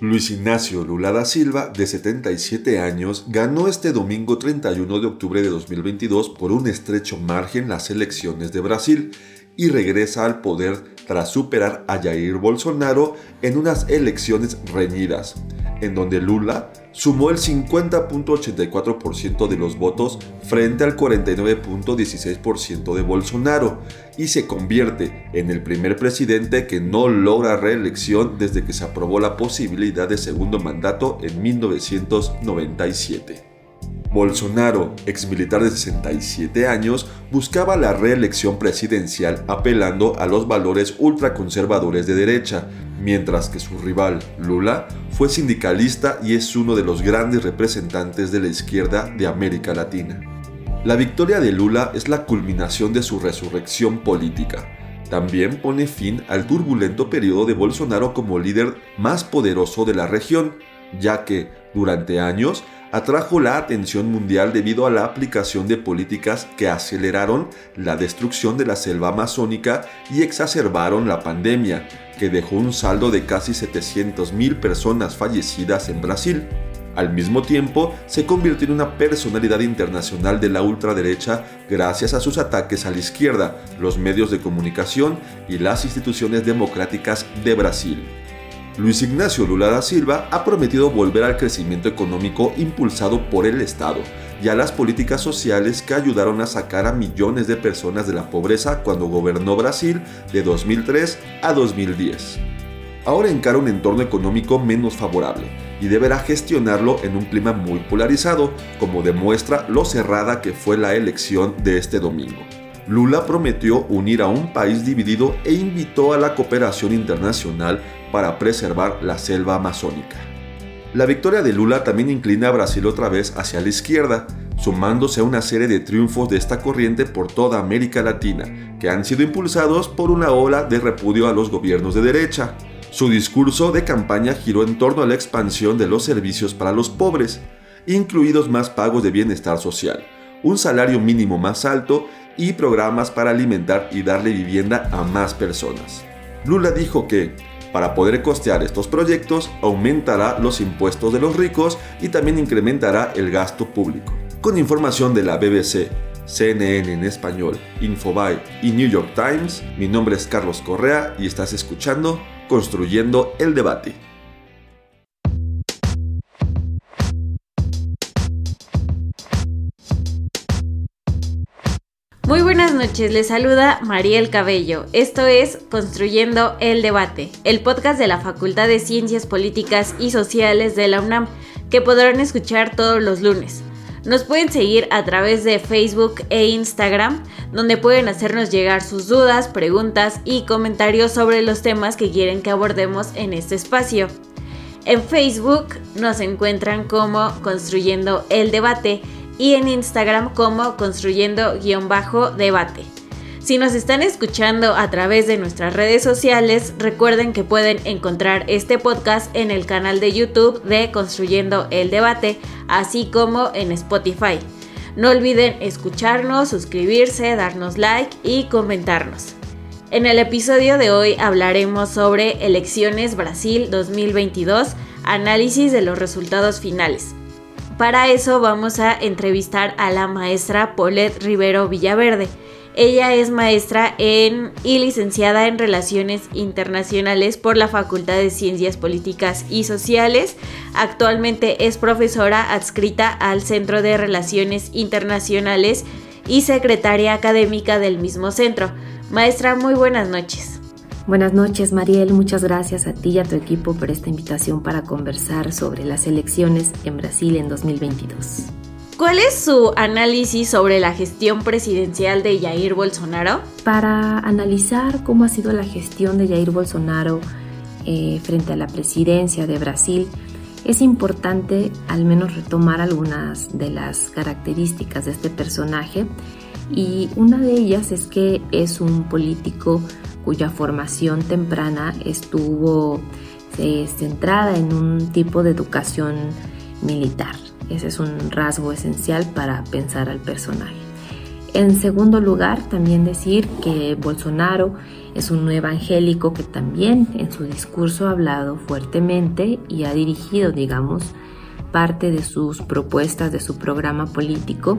Luis Ignacio Lula da Silva, de 77 años, ganó este domingo 31 de octubre de 2022 por un estrecho margen las elecciones de Brasil y regresa al poder tras superar a Jair Bolsonaro en unas elecciones reñidas, en donde Lula sumó el 50.84% de los votos frente al 49.16% de Bolsonaro y se convierte en el primer presidente que no logra reelección desde que se aprobó la posibilidad de segundo mandato en 1997. Bolsonaro, ex militar de 67 años, buscaba la reelección presidencial apelando a los valores ultraconservadores de derecha, mientras que su rival, Lula, fue sindicalista y es uno de los grandes representantes de la izquierda de América Latina. La victoria de Lula es la culminación de su resurrección política. También pone fin al turbulento periodo de Bolsonaro como líder más poderoso de la región, ya que, durante años, atrajo la atención mundial debido a la aplicación de políticas que aceleraron la destrucción de la selva amazónica y exacerbaron la pandemia, que dejó un saldo de casi 700.000 personas fallecidas en Brasil. Al mismo tiempo, se convirtió en una personalidad internacional de la ultraderecha gracias a sus ataques a la izquierda, los medios de comunicación y las instituciones democráticas de Brasil. Luis Ignacio Lula da Silva ha prometido volver al crecimiento económico impulsado por el Estado y a las políticas sociales que ayudaron a sacar a millones de personas de la pobreza cuando gobernó Brasil de 2003 a 2010. Ahora encara un entorno económico menos favorable y deberá gestionarlo en un clima muy polarizado, como demuestra lo cerrada que fue la elección de este domingo. Lula prometió unir a un país dividido e invitó a la cooperación internacional para preservar la selva amazónica. La victoria de Lula también inclina a Brasil otra vez hacia la izquierda, sumándose a una serie de triunfos de esta corriente por toda América Latina, que han sido impulsados por una ola de repudio a los gobiernos de derecha. Su discurso de campaña giró en torno a la expansión de los servicios para los pobres, incluidos más pagos de bienestar social, un salario mínimo más alto y programas para alimentar y darle vivienda a más personas. Lula dijo que, para poder costear estos proyectos, aumentará los impuestos de los ricos y también incrementará el gasto público. Con información de la BBC, CNN en español, Infobae y New York Times, mi nombre es Carlos Correa y estás escuchando Construyendo el Debate. Noches, les saluda Mariel Cabello. Esto es Construyendo el Debate, el podcast de la Facultad de Ciencias Políticas y Sociales de la UNAM, que podrán escuchar todos los lunes. Nos pueden seguir a través de Facebook e Instagram, donde pueden hacernos llegar sus dudas, preguntas y comentarios sobre los temas que quieren que abordemos en este espacio. En Facebook nos encuentran como Construyendo el Debate y en Instagram como construyendo-debate. Si nos están escuchando a través de nuestras redes sociales, recuerden que pueden encontrar este podcast en el canal de YouTube de Construyendo el Debate, así como en Spotify. No olviden escucharnos, suscribirse, darnos like y comentarnos. En el episodio de hoy hablaremos sobre Elecciones Brasil 2022, análisis de los resultados finales. Para eso vamos a entrevistar a la maestra Paulette Rivero Villaverde. Ella es maestra en y licenciada en Relaciones Internacionales por la Facultad de Ciencias Políticas y Sociales. Actualmente es profesora adscrita al Centro de Relaciones Internacionales y secretaria académica del mismo centro. Maestra, muy buenas noches. Buenas noches, Mariel. Muchas gracias a ti y a tu equipo por esta invitación para conversar sobre las elecciones en Brasil en 2022. ¿Cuál es su análisis sobre la gestión presidencial de Jair Bolsonaro? Para analizar cómo ha sido la gestión de Jair Bolsonaro eh, frente a la presidencia de Brasil, es importante al menos retomar algunas de las características de este personaje y una de ellas es que es un político cuya formación temprana estuvo eh, centrada en un tipo de educación militar. Ese es un rasgo esencial para pensar al personaje. En segundo lugar, también decir que Bolsonaro es un evangélico que también en su discurso ha hablado fuertemente y ha dirigido, digamos, parte de sus propuestas, de su programa político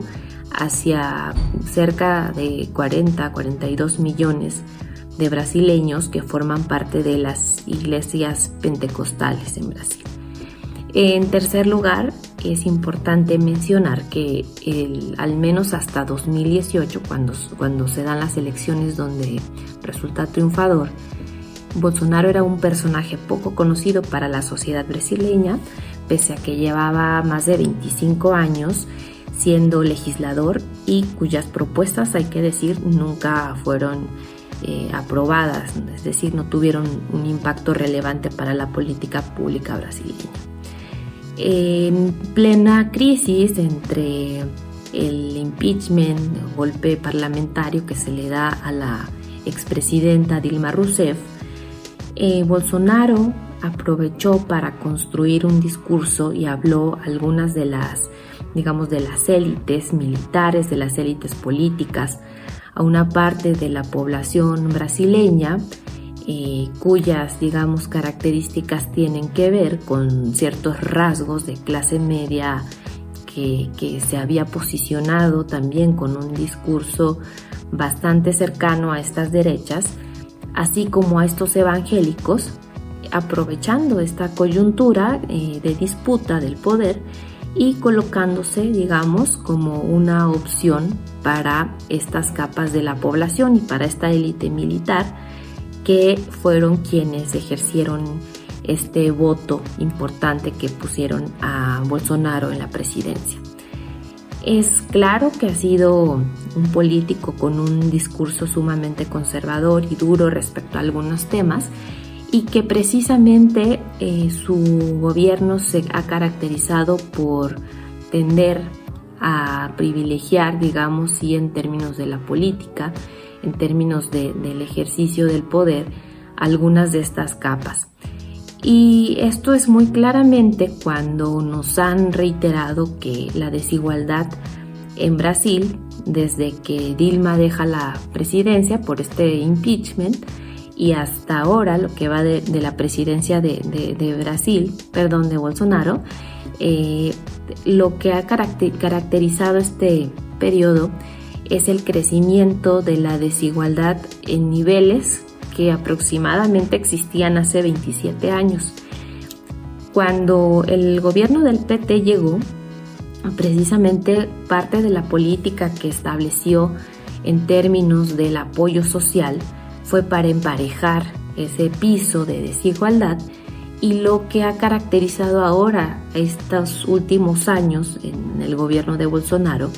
hacia cerca de 40, 42 millones de brasileños que forman parte de las iglesias pentecostales en Brasil. En tercer lugar, es importante mencionar que al menos hasta 2018, cuando, cuando se dan las elecciones donde resulta triunfador, Bolsonaro era un personaje poco conocido para la sociedad brasileña, pese a que llevaba más de 25 años siendo legislador y cuyas propuestas, hay que decir, nunca fueron eh, aprobadas, es decir, no tuvieron un impacto relevante para la política pública brasileña. En plena crisis entre el impeachment, el golpe parlamentario que se le da a la expresidenta Dilma Rousseff, eh, Bolsonaro aprovechó para construir un discurso y habló algunas de las, digamos, de las élites militares, de las élites políticas, a una parte de la población brasileña eh, cuyas, digamos, características tienen que ver con ciertos rasgos de clase media que, se había posicionado también con un discurso bastante cercano a estas derechas, así como a estos evangélicos, aprovechando esta coyuntura eh, de disputa del poder y colocándose, digamos, como una opción para estas capas de la población y para esta élite militar que fueron quienes ejercieron este voto importante que pusieron a Bolsonaro en la presidencia. Es claro que ha sido un político con un discurso sumamente conservador y duro respecto a algunos temas y que precisamente eh, su gobierno se ha caracterizado por tender a privilegiar, digamos, sí en términos de la política, en términos del ejercicio del poder algunas de estas capas. Y esto es muy claramente cuando nos han reiterado que la desigualdad en Brasil, desde que Dilma deja la presidencia por este impeachment, y hasta ahora, lo que va de, la presidencia de, Brasil, perdón, de Bolsonaro, eh, lo que ha caracterizado este periodo es el crecimiento de la desigualdad en niveles que aproximadamente existían hace 27 años. Cuando el gobierno del PT llegó, precisamente parte de la política que estableció en términos del apoyo social fue para emparejar ese piso de desigualdad y lo que ha caracterizado ahora estos últimos años en el gobierno de Bolsonaro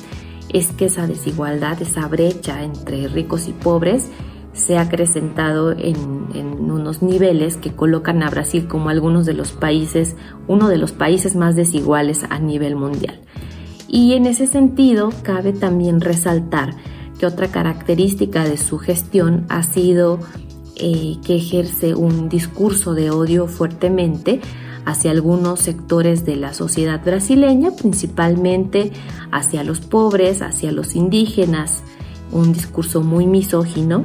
es que esa desigualdad, esa brecha entre ricos y pobres se ha acrecentado en, unos niveles que colocan a Brasil como algunos de los países, uno de los países más desiguales a nivel mundial. Y en ese sentido, cabe también resaltar otra característica de su gestión ha sido eh, que ejerce un discurso de odio fuertemente hacia algunos sectores de la sociedad brasileña, principalmente hacia los pobres, hacia los indígenas, un discurso muy misógino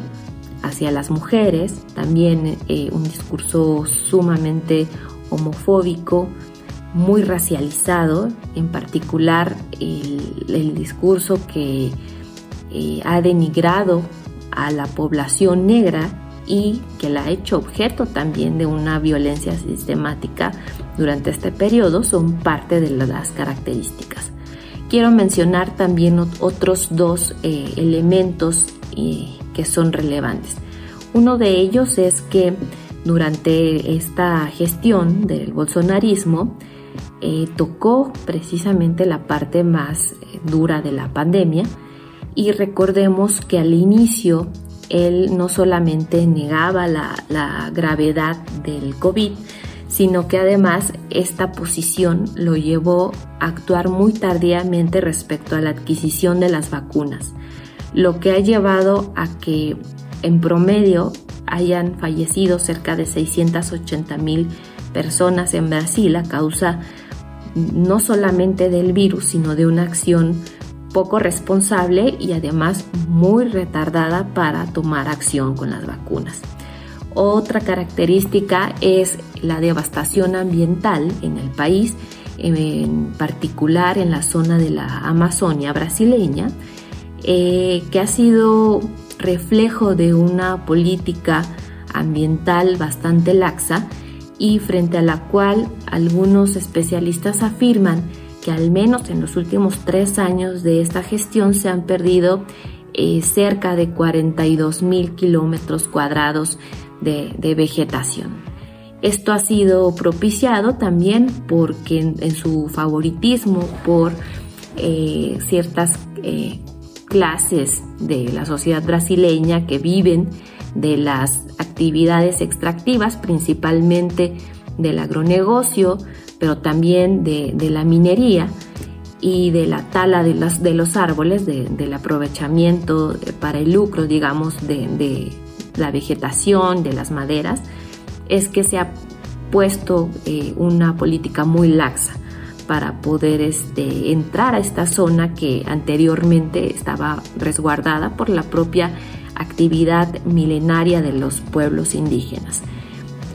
hacia las mujeres, también eh, un discurso sumamente homofóbico, muy racializado, en particular el, discurso que eh, ha denigrado a la población negra y que la ha hecho objeto también de una violencia sistemática durante este periodo son parte de las características. Quiero mencionar también otros dos eh, elementos eh, que son relevantes. Uno de ellos es que durante esta gestión del bolsonarismo, tocó precisamente la parte más dura de la pandemia y recordemos que al inicio él no solamente negaba la, gravedad del COVID, sino que además esta posición lo llevó a actuar muy tardíamente respecto a la adquisición de las vacunas, lo que ha llevado a que en promedio hayan fallecido cerca de 680 mil personas en Brasil a causa no solamente del virus, sino de una acción poco responsable y además muy retardada para tomar acción con las vacunas. Otra característica es la devastación ambiental en el país, en particular en la zona de la Amazonia brasileña, eh, que ha sido reflejo de una política ambiental bastante laxa y frente a la cual algunos especialistas afirman al menos en los últimos tres años de esta gestión se han perdido eh, cerca de 42 mil kilómetros cuadrados de, vegetación. Esto ha sido propiciado también porque en, su favoritismo por eh, ciertas eh, clases de la sociedad brasileña que viven de las actividades extractivas, principalmente del agronegocio, pero también de, la minería y de la tala de, los árboles, del aprovechamiento para el lucro, digamos, de, la vegetación, de las maderas, es que se ha puesto eh, una política muy laxa para poder este, entrar a esta zona que anteriormente estaba resguardada por la propia actividad milenaria de los pueblos indígenas.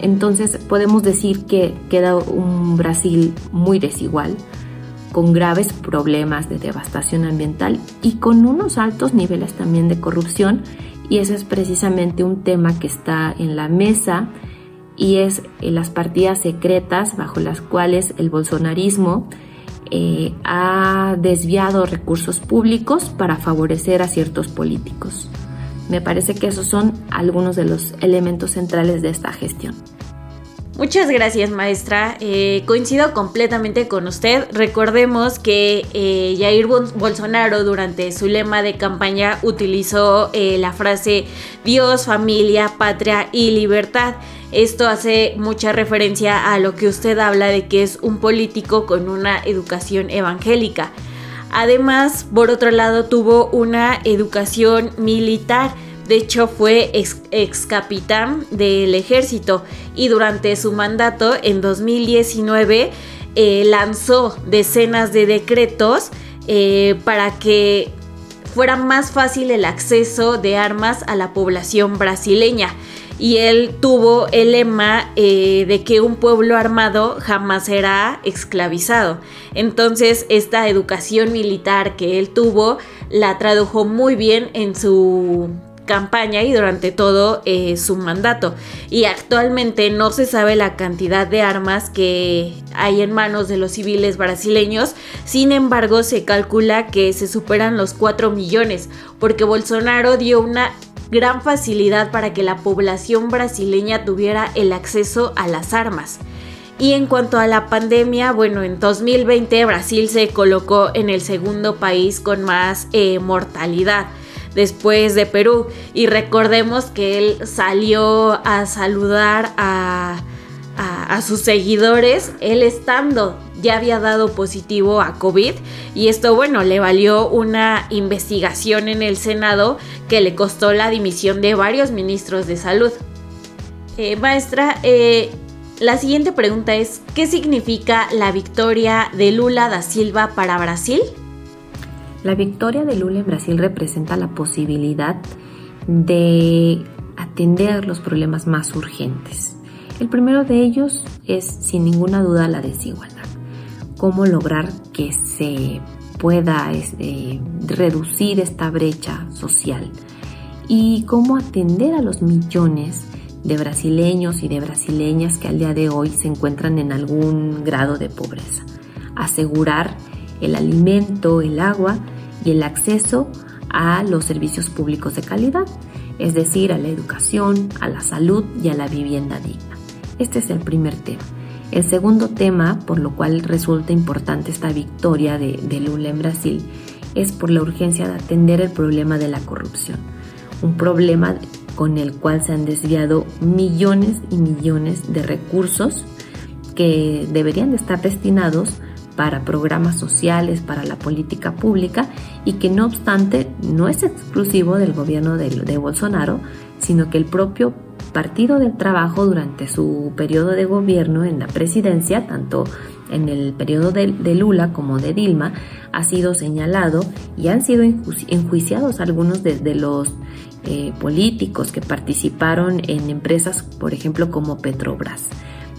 Entonces podemos decir que queda un Brasil muy desigual, con graves problemas de devastación ambiental y con unos altos niveles también de corrupción y ese es precisamente un tema que está en la mesa y es eh, las partidas secretas bajo las cuales el bolsonarismo eh, ha desviado recursos públicos para favorecer a ciertos políticos. Me parece que esos son algunos de los elementos centrales de esta gestión. Muchas gracias maestra, eh, coincido completamente con usted. Recordemos que eh, Jair Bolsonaro durante su lema de campaña utilizó eh, la frase Dios, familia, patria y libertad. Esto hace mucha referencia a lo que usted habla de que es un político con una educación evangélica. Además, por otro lado, tuvo una educación militar de hecho, fue ex, capitán del ejército y durante su mandato en 2019 eh, lanzó decenas de decretos eh, para que fuera más fácil el acceso de armas a la población brasileña. Y él tuvo el lema eh, de que un pueblo armado jamás será esclavizado. Entonces esta educación militar que él tuvo la tradujo muy bien en su campaña y durante todo eh, su mandato. Y actualmente no se sabe la cantidad de armas que hay en manos de los civiles brasileños, sin embargo se calcula que se superan los 4 millones, porque Bolsonaro dio una gran facilidad para que la población brasileña tuviera el acceso a las armas. Y en cuanto a la pandemia, bueno, en 2020 Brasil se colocó en el segundo país con más eh, mortalidad después de Perú. Y recordemos que él salió a saludar a, sus seguidores, él estando ya había dado positivo a COVID y esto bueno le valió una investigación en el Senado que le costó la dimisión de varios ministros de salud. Eh, maestra, eh, la siguiente pregunta es, ¿qué significa la victoria de Lula da Silva para Brasil? La victoria de Lula en Brasil representa la posibilidad de atender los problemas más urgentes. El primero de ellos es sin ninguna duda la desigualdad. Cómo lograr que se pueda este, reducir esta brecha social y cómo atender a los millones de brasileños y de brasileñas que al día de hoy se encuentran en algún grado de pobreza. Asegurar el alimento, el agua y el acceso a los servicios públicos de calidad, es decir, a la educación, a la salud y a la vivienda digna. Este es el primer tema. El segundo tema, por lo cual resulta importante esta victoria de, Lula en Brasil, es por la urgencia de atender el problema de la corrupción, un problema con el cual se han desviado millones y millones de recursos que deberían de estar destinados para programas sociales, para la política pública y que no obstante no es exclusivo del gobierno de, Bolsonaro, sino que el propio Partido del Trabajo durante su periodo de gobierno en la presidencia, tanto en el periodo de, Lula como de Dilma, ha sido señalado y han sido enjuiciados algunos de, los eh, políticos que participaron en empresas, por ejemplo, como Petrobras.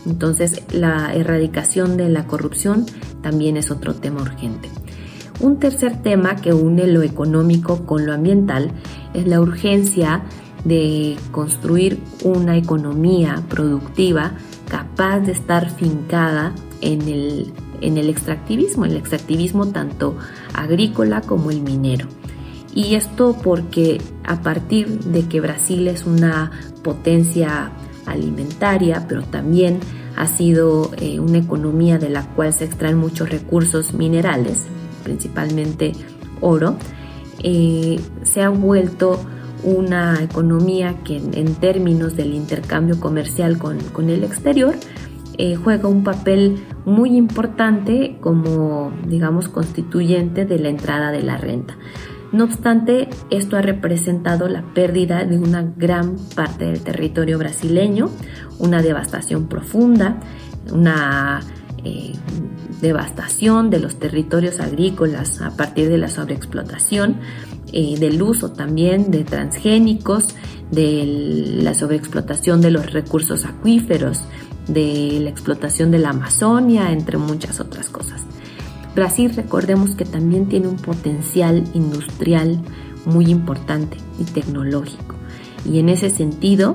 Entonces, la erradicación de la corrupción también es otro tema urgente. Un tercer tema que une lo económico con lo ambiental es la urgencia de construir una economía productiva capaz de estar fincada en el, en el extractivismo, el extractivismo tanto agrícola como el minero. Y esto porque a partir de que Brasil es una potencia alimentaria, pero también ha sido eh, una economía de la cual se extraen muchos recursos minerales, principalmente oro, eh, se ha vuelto una economía que en, términos del intercambio comercial con, el exterior eh, juega un papel muy importante como, digamos, constituyente de la entrada de la renta. No obstante, esto ha representado la pérdida de una gran parte del territorio brasileño, una devastación profunda, una eh, devastación de los territorios agrícolas a partir de la sobreexplotación, eh, del uso también de transgénicos, de la sobreexplotación de los recursos acuíferos, de la explotación de la Amazonia, entre muchas otras cosas. Brasil, recordemos que también tiene un potencial industrial muy importante y tecnológico. Y en ese sentido,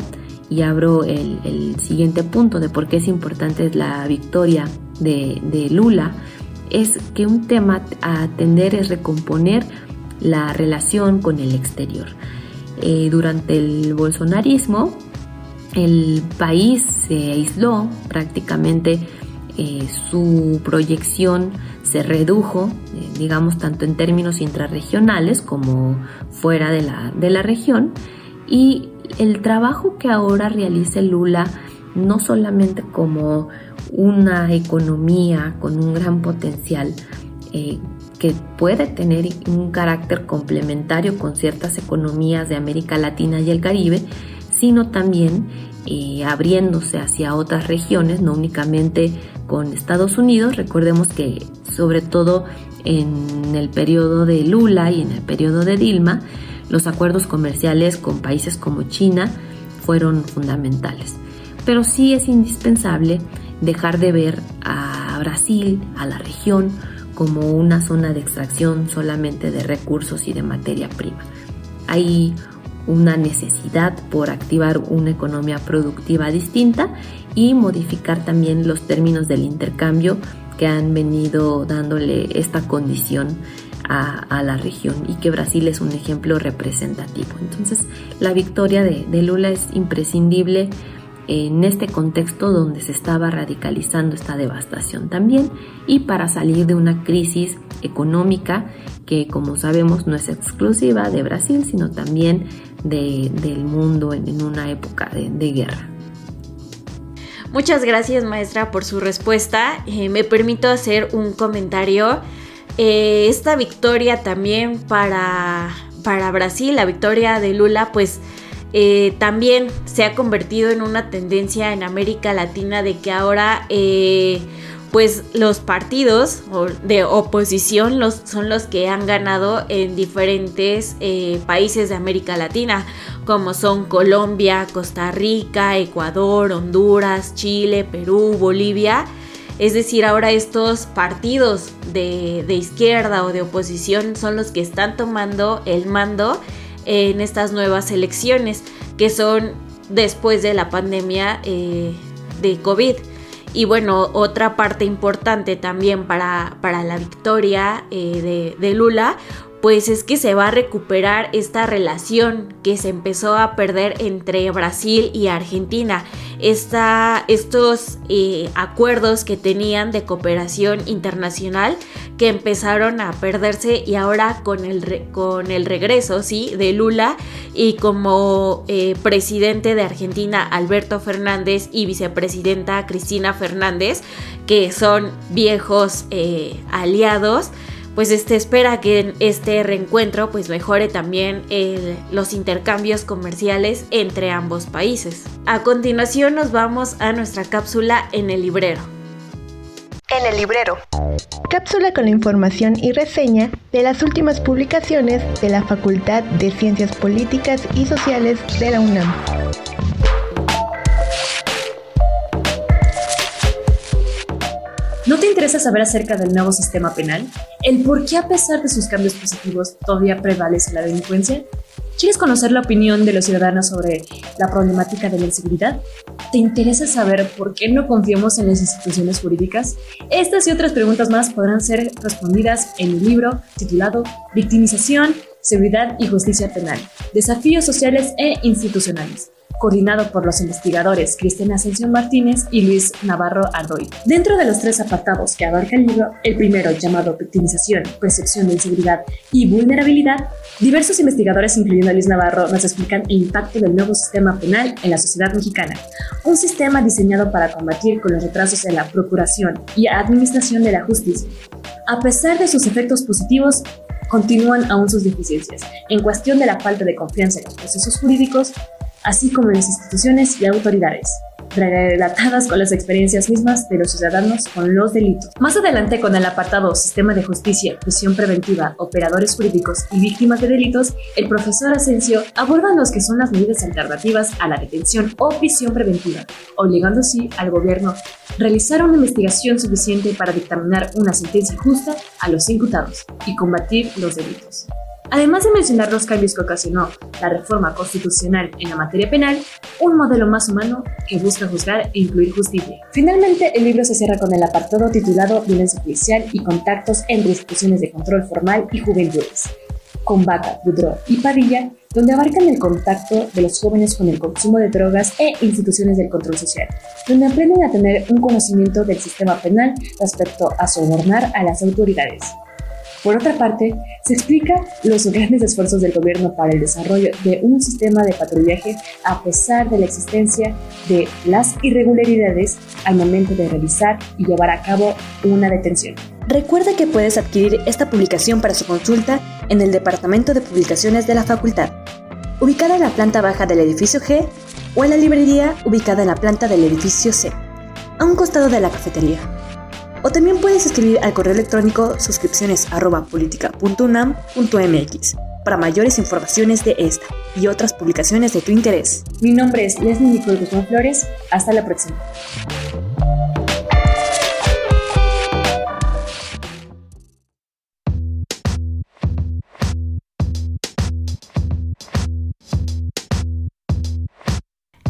y abro el, siguiente punto de por qué es importante la victoria de, Lula, es que un tema a atender es recomponer la relación con el exterior. Eh, durante el bolsonarismo, el país se aisló prácticamente, eh, su proyección se redujo, eh, digamos, tanto en términos intrarregionales como fuera de la, de la región. Y el trabajo que ahora realiza Lula, no solamente como una economía con un gran potencial, que puede tener un carácter complementario con ciertas economías de América Latina y el Caribe, sino también eh, abriéndose hacia otras regiones, no únicamente con Estados Unidos. Recordemos que sobre todo en el periodo de Lula y en el periodo de Dilma, los acuerdos comerciales con países como China fueron fundamentales. Pero sí es indispensable dejar de ver a Brasil, a la región, como una zona de extracción solamente de recursos y de materia prima. Hay una necesidad por activar una economía productiva distinta y modificar también los términos del intercambio que han venido dándole esta condición a, la región y que Brasil es un ejemplo representativo. Entonces la victoria de, de Lula es imprescindible en este contexto donde se estaba radicalizando esta devastación también y para salir de una crisis económica que como sabemos no es exclusiva de Brasil sino también del mundo en, una época de, guerra. Muchas gracias maestra por su respuesta. Eh, me permito hacer un comentario. Eh, esta victoria también para, para Brasil, la victoria de Lula, pues eh, también se ha convertido en una tendencia en América Latina de que ahora pues los partidos de oposición son los que han ganado en diferentes eh, países de América Latina, como son Colombia, Costa Rica, Ecuador, Honduras, Chile, Perú, Bolivia. Es decir, ahora estos partidos de, de izquierda o de oposición son los que están tomando el mando en estas nuevas elecciones que son después de la pandemia eh, de COVID. Y bueno, otra parte importante también para, para la victoria eh, de, Lula, pues es que se va a recuperar esta relación que se empezó a perder entre Brasil y Argentina. estos eh, acuerdos que tenían de cooperación internacional que empezaron a perderse y ahora con el, con el regreso ¿sí? de Lula y como eh, presidente de Argentina Alberto Fernández y vicepresidenta Cristina Fernández, que son viejos eh, aliados, pues este espera que en este reencuentro pues mejore también los intercambios comerciales entre ambos países. A continuación nos vamos a nuestra cápsula en el librero. En el librero. Cápsula con la información y reseña de las últimas publicaciones de la Facultad de Ciencias Políticas y Sociales de la UNAM. ¿No te interesa saber acerca del nuevo sistema penal? ¿El por qué a pesar de sus cambios positivos todavía prevalece la delincuencia? ¿Quieres conocer la opinión de los ciudadanos sobre la problemática de la inseguridad? ¿Te interesa saber por qué no confiamos en las instituciones jurídicas? Estas y otras preguntas más podrán ser respondidas en mi libro titulado Victimización, Seguridad y Justicia Penal, Desafíos Sociales e Institucionales coordinado por los investigadores Cristina Ascensión Martínez y Luis Navarro Ardoy. Dentro de los tres apartados que abarca el libro, el primero llamado Victimización, Percepción de Inseguridad y Vulnerabilidad, diversos investigadores, incluyendo Luis Navarro, nos explican el impacto del nuevo sistema penal en la sociedad mexicana, un sistema diseñado para combatir con los retrasos en la procuración y administración de la justicia. A pesar de sus efectos positivos, continúan aún sus deficiencias en cuestión de la falta de confianza en los procesos jurídicos, así como en las instituciones y autoridades, relatadas con las experiencias mismas de los ciudadanos con los delitos. Más adelante, con el apartado Sistema de Justicia, Prisión Preventiva, Operadores Jurídicos y Víctimas de Delitos, el profesor Asensio aborda los que son las medidas alternativas a la detención o prisión preventiva, obligando así al gobierno a realizar una investigación suficiente para dictaminar una sentencia justa a los imputados y combatir los delitos. Además de mencionar los cambios que ocasionó la reforma constitucional en la materia penal, un modelo más humano que busca juzgar e incluir justicia. Finalmente, el libro se cierra con el apartado titulado Violencia policial y contactos entre instituciones de control formal y juventudes, con Vaca, Budró y Padilla, donde abarcan el contacto de los jóvenes con el consumo de drogas e instituciones del control social, donde aprenden a tener un conocimiento del sistema penal respecto a sobornar a las autoridades. Por otra parte, se explica los grandes esfuerzos del gobierno para el desarrollo de un sistema de patrullaje a pesar de la existencia de las irregularidades al momento de realizar y llevar a cabo una detención. Recuerda que puedes adquirir esta publicación para su consulta en el Departamento de Publicaciones de la Facultad, ubicada en la planta baja del edificio G o en la librería ubicada en la planta del edificio C, a un costado de la cafetería. O también puedes escribir al correo electrónico suscripciones.politica.unam.mx para mayores informaciones de esta y otras publicaciones de tu interés. Mi nombre es Leslie Nicole Guzmán Flores. Hasta la próxima.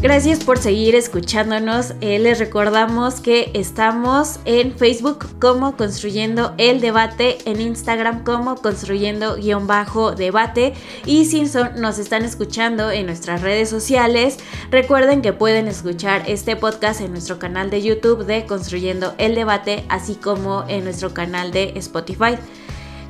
Gracias por seguir escuchándonos. Eh, les recordamos que estamos en Facebook como Construyendo el Debate, en Instagram como Construyendo guion bajo debate y si nos están escuchando en nuestras redes sociales, recuerden que pueden escuchar este podcast en nuestro canal de YouTube de Construyendo el Debate, así como en nuestro canal de Spotify.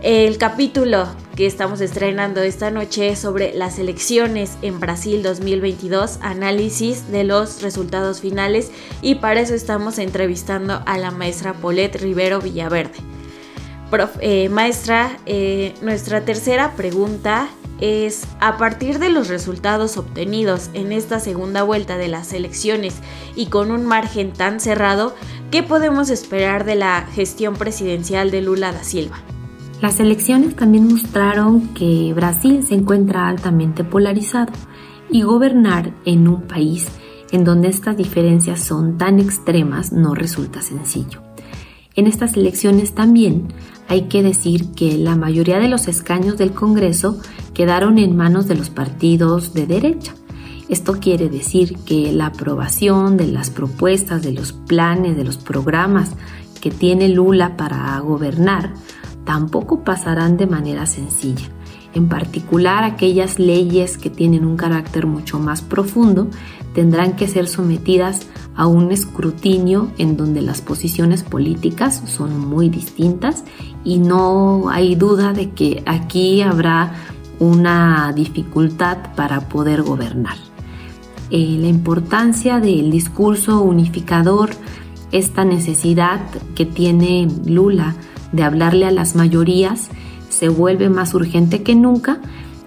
El capítulo que estamos estrenando esta noche es sobre las elecciones en Brasil 2022, análisis de los resultados finales y para eso estamos entrevistando a la maestra Paulette Rivero Villaverde. Eh, maestra, eh, nuestra tercera pregunta es, a partir de los resultados obtenidos en esta segunda vuelta de las elecciones y con un margen tan cerrado, ¿qué podemos esperar de la gestión presidencial de Lula da Silva? Las elecciones también mostraron que Brasil se encuentra altamente polarizado y gobernar en un país en donde estas diferencias son tan extremas no resulta sencillo. En estas elecciones también hay que decir que la mayoría de los escaños del Congreso quedaron en manos de los partidos de derecha. Esto quiere decir que la aprobación de las propuestas, de los planes, de los programas que tiene Lula para gobernar tampoco pasarán de manera sencilla. En particular, aquellas leyes que tienen un carácter mucho más profundo tendrán que ser sometidas a un escrutinio en donde las posiciones políticas son muy distintas y no hay duda de que aquí habrá una dificultad para poder gobernar. Eh, la importancia del discurso unificador, esta necesidad que tiene Lula de hablarle a las mayorías, se vuelve más urgente que nunca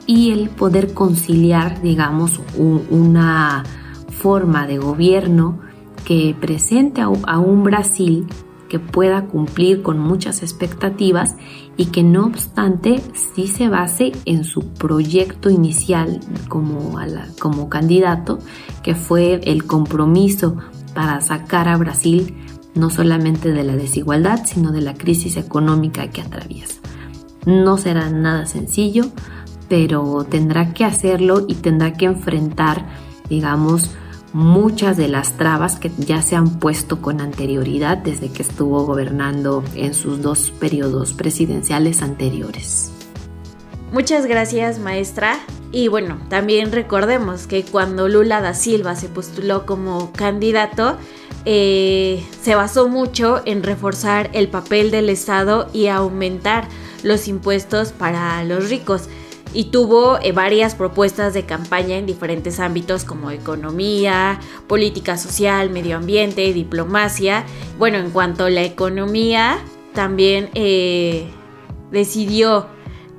y el poder conciliar, digamos, una forma de gobierno que presente a, un Brasil que pueda cumplir con muchas expectativas y que no obstante sí se base en su proyecto inicial como, como candidato, que fue el compromiso para sacar a Brasil no solamente de la desigualdad, sino de la crisis económica que atraviesa. No será nada sencillo, pero tendrá que hacerlo y tendrá que enfrentar, digamos, muchas de las trabas que ya se han puesto con anterioridad desde que estuvo gobernando en sus dos periodos presidenciales anteriores. Muchas gracias maestra. Y bueno, también recordemos que cuando Lula da Silva se postuló como candidato, eh, se basó mucho en reforzar el papel del Estado y aumentar los impuestos para los ricos y tuvo eh, varias propuestas de campaña en diferentes ámbitos como economía, política social, medio ambiente, diplomacia. Bueno, en cuanto a la economía, también eh, decidió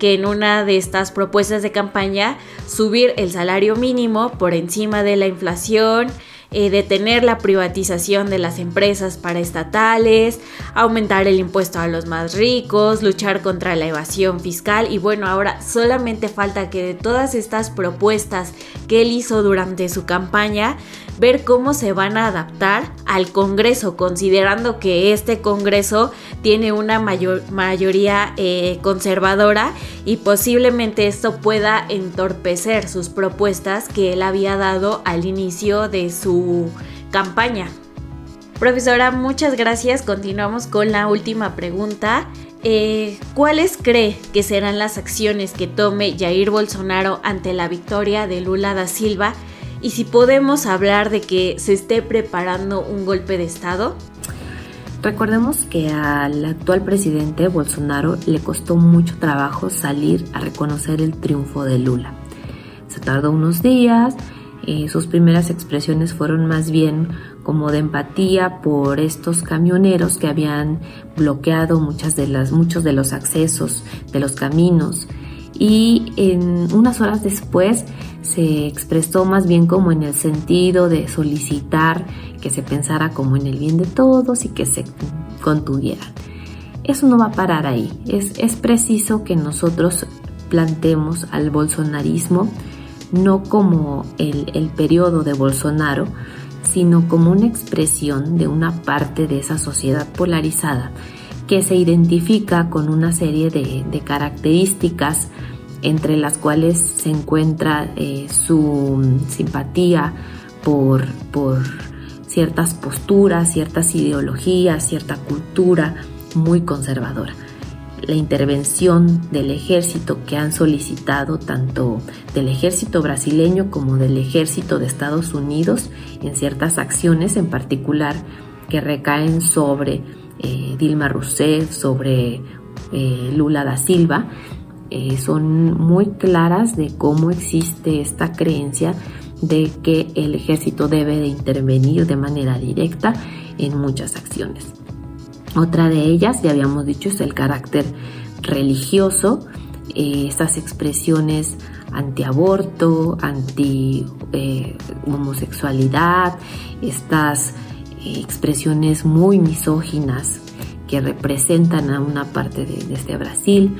que en una de estas propuestas de campaña subir el salario mínimo por encima de la inflación, eh, detener la privatización de las empresas paraestatales, aumentar el impuesto a los más ricos, luchar contra la evasión fiscal. Y bueno, ahora solamente falta que de todas estas propuestas que él hizo durante su campaña, ver cómo se van a adaptar al Congreso, considerando que este Congreso tiene una mayor, mayoría eh, conservadora y posiblemente esto pueda entorpecer sus propuestas que él había dado al inicio de su campaña. Profesora, muchas gracias. Continuamos con la última pregunta. Eh, ¿Cuáles cree que serán las acciones que tome Jair Bolsonaro ante la victoria de Lula da Silva y si podemos hablar de que se esté preparando un golpe de Estado? Recordemos que al actual presidente Bolsonaro le costó mucho trabajo salir a reconocer el triunfo de Lula. Se tardó unos días, y sus primeras expresiones fueron más bien como de empatía por estos camioneros que habían bloqueado muchas de las, muchos de los accesos de los caminos y en unas horas después se expresó más bien como en el sentido de solicitar que se pensara como en el bien de todos y que se contuvieran. Eso no va a parar ahí. Es, preciso que nosotros plantemos al bolsonarismo no como el periodo de Bolsonaro, sino como una expresión de una parte de esa sociedad polarizada que se identifica con una serie de, características entre las cuales se encuentra eh, su simpatía por, por ciertas posturas, ciertas ideologías, cierta cultura muy conservadora. La intervención del ejército que han solicitado tanto del ejército brasileño como del ejército de Estados Unidos en ciertas acciones en particular que recaen sobre eh, Dilma Rousseff, sobre eh, Lula da Silva, eh, son muy claras de cómo existe esta creencia de que el ejército debe de intervenir de manera directa en muchas acciones. Otra de ellas, ya habíamos dicho, es el carácter religioso, estas expresiones anti-aborto, anti-homosexualidad, estas eh, expresiones muy misóginas que representan a una parte de, este Brasil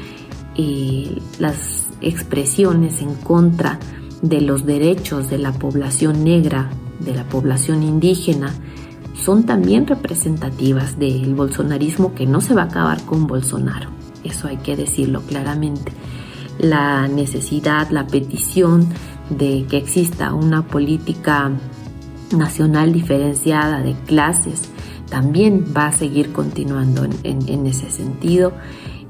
las expresiones en contra de los derechos de la población negra, de la población indígena, son también representativas del bolsonarismo que no se va a acabar con Bolsonaro. Eso hay que decirlo claramente. La necesidad, la petición de que exista una política nacional diferenciada de clases también va a seguir continuando en, ese sentido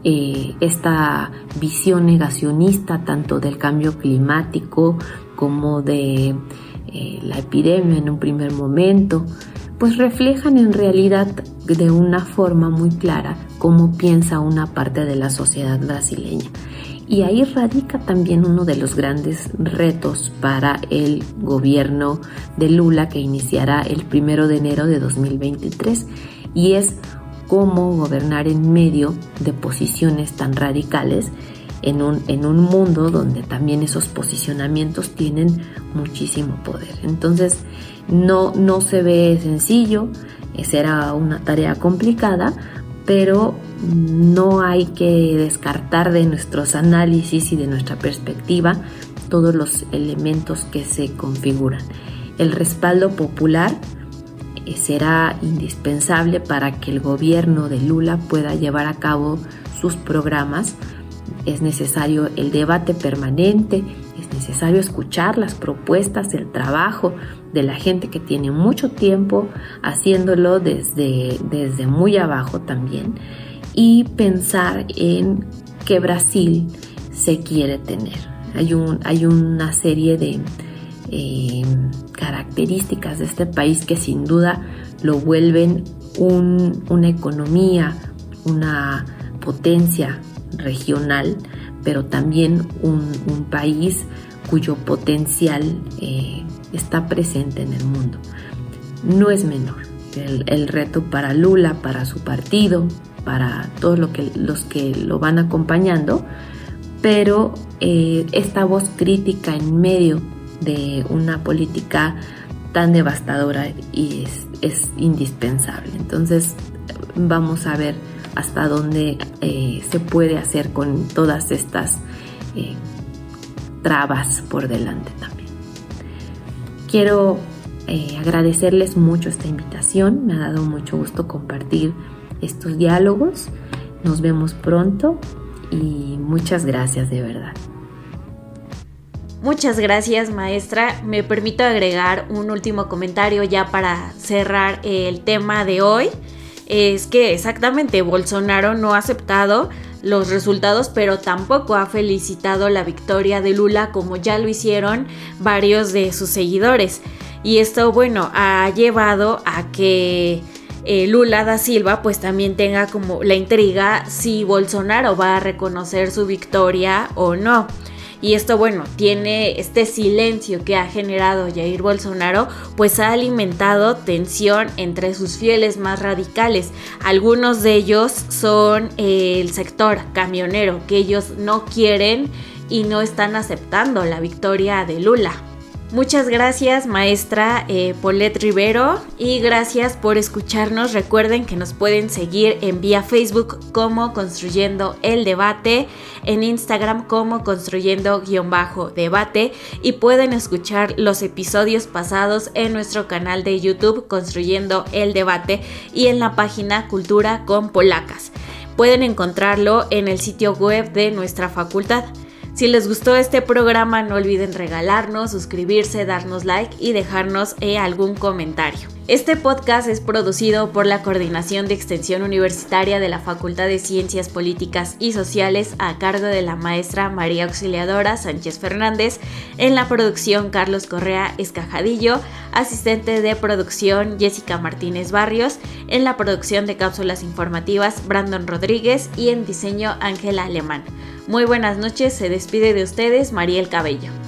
eh, esta visión negacionista tanto del cambio climático como de eh, la epidemia en un primer momento, pues reflejan en realidad de una forma muy clara cómo piensa una parte de la sociedad brasileña. Y ahí radica también uno de los grandes retos para el gobierno de Lula que iniciará el primero de enero de 2023 y es cómo gobernar en medio de posiciones tan radicales en un, en un mundo donde también esos posicionamientos tienen muchísimo poder. Entonces, no, no se ve sencillo, será una tarea complicada, pero no hay que descartar de nuestros análisis y de nuestra perspectiva todos los elementos que se configuran. El respaldo popular eh, será indispensable para que el gobierno de Lula pueda llevar a cabo sus programas. Es necesario el debate permanente, es necesario escuchar las propuestas, el trabajo de la gente que tiene mucho tiempo haciéndolo desde, desde muy abajo también y pensar en qué Brasil se quiere tener. Hay, un, hay una serie de eh, características de este país que sin duda lo vuelven una economía, una potencia regional, pero también un, país cuyo potencial eh, está presente en el mundo. No es menor el, reto para Lula, para su partido, para todos lo que, los que lo van acompañando, pero eh, esta voz crítica en medio de una política tan devastadora y es, indispensable. Entonces vamos a ver hasta dónde eh, se puede hacer con todas estas eh, trabas por delante también. Quiero eh, agradecerles mucho esta invitación, me ha dado mucho gusto compartir estos diálogos. Nos vemos pronto y muchas gracias de verdad. Muchas gracias maestra. Me permito agregar un último comentario ya para cerrar el tema de hoy. Es que exactamente Bolsonaro no ha aceptado los resultados, pero tampoco ha felicitado la victoria de Lula como ya lo hicieron varios de sus seguidores. Y esto, bueno, ha llevado a que eh, Lula da Silva pues también tenga como la intriga si Bolsonaro va a reconocer su victoria o no. Y esto, bueno, tiene este silencio que ha generado Jair Bolsonaro, pues ha alimentado tensión entre sus fieles más radicales. Algunos de ellos son eh, el sector camionero, que ellos no quieren y no están aceptando la victoria de Lula. Muchas gracias maestra eh, Paulette Rivero y gracias por escucharnos. Recuerden que nos pueden seguir en vía Facebook como Construyendo el Debate, en Instagram como Construyendo-Debate y pueden escuchar los episodios pasados en nuestro canal de YouTube Construyendo el Debate y en la página Cultura con Polacas. Pueden encontrarlo en el sitio web de nuestra facultad. Si les gustó este programa, no olviden regalarnos, suscribirse, darnos like y dejarnos eh, algún comentario. Este podcast es producido por la Coordinación de Extensión Universitaria de la Facultad de Ciencias Políticas y Sociales a cargo de la maestra María Auxiliadora Sánchez Fernández, en la producción Carlos Correa Escajadillo, asistente de producción Jessica Martínez Barrios, en la producción de cápsulas informativas Brandon Rodríguez y en diseño Ángela Alemán. Muy buenas noches, se despide de ustedes Mariel Cabello.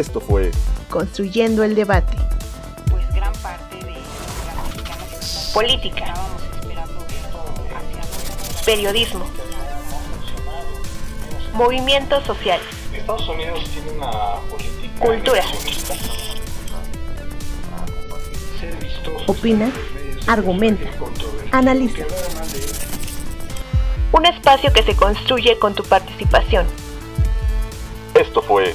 Esto fue Construyendo el debate. Pues gran parte de la política, periodismo, movimientos sociales. Estados Unidos tiene una política Cultura. Opina, argumenta, analiza. Un espacio que se construye con tu participación. Esto fue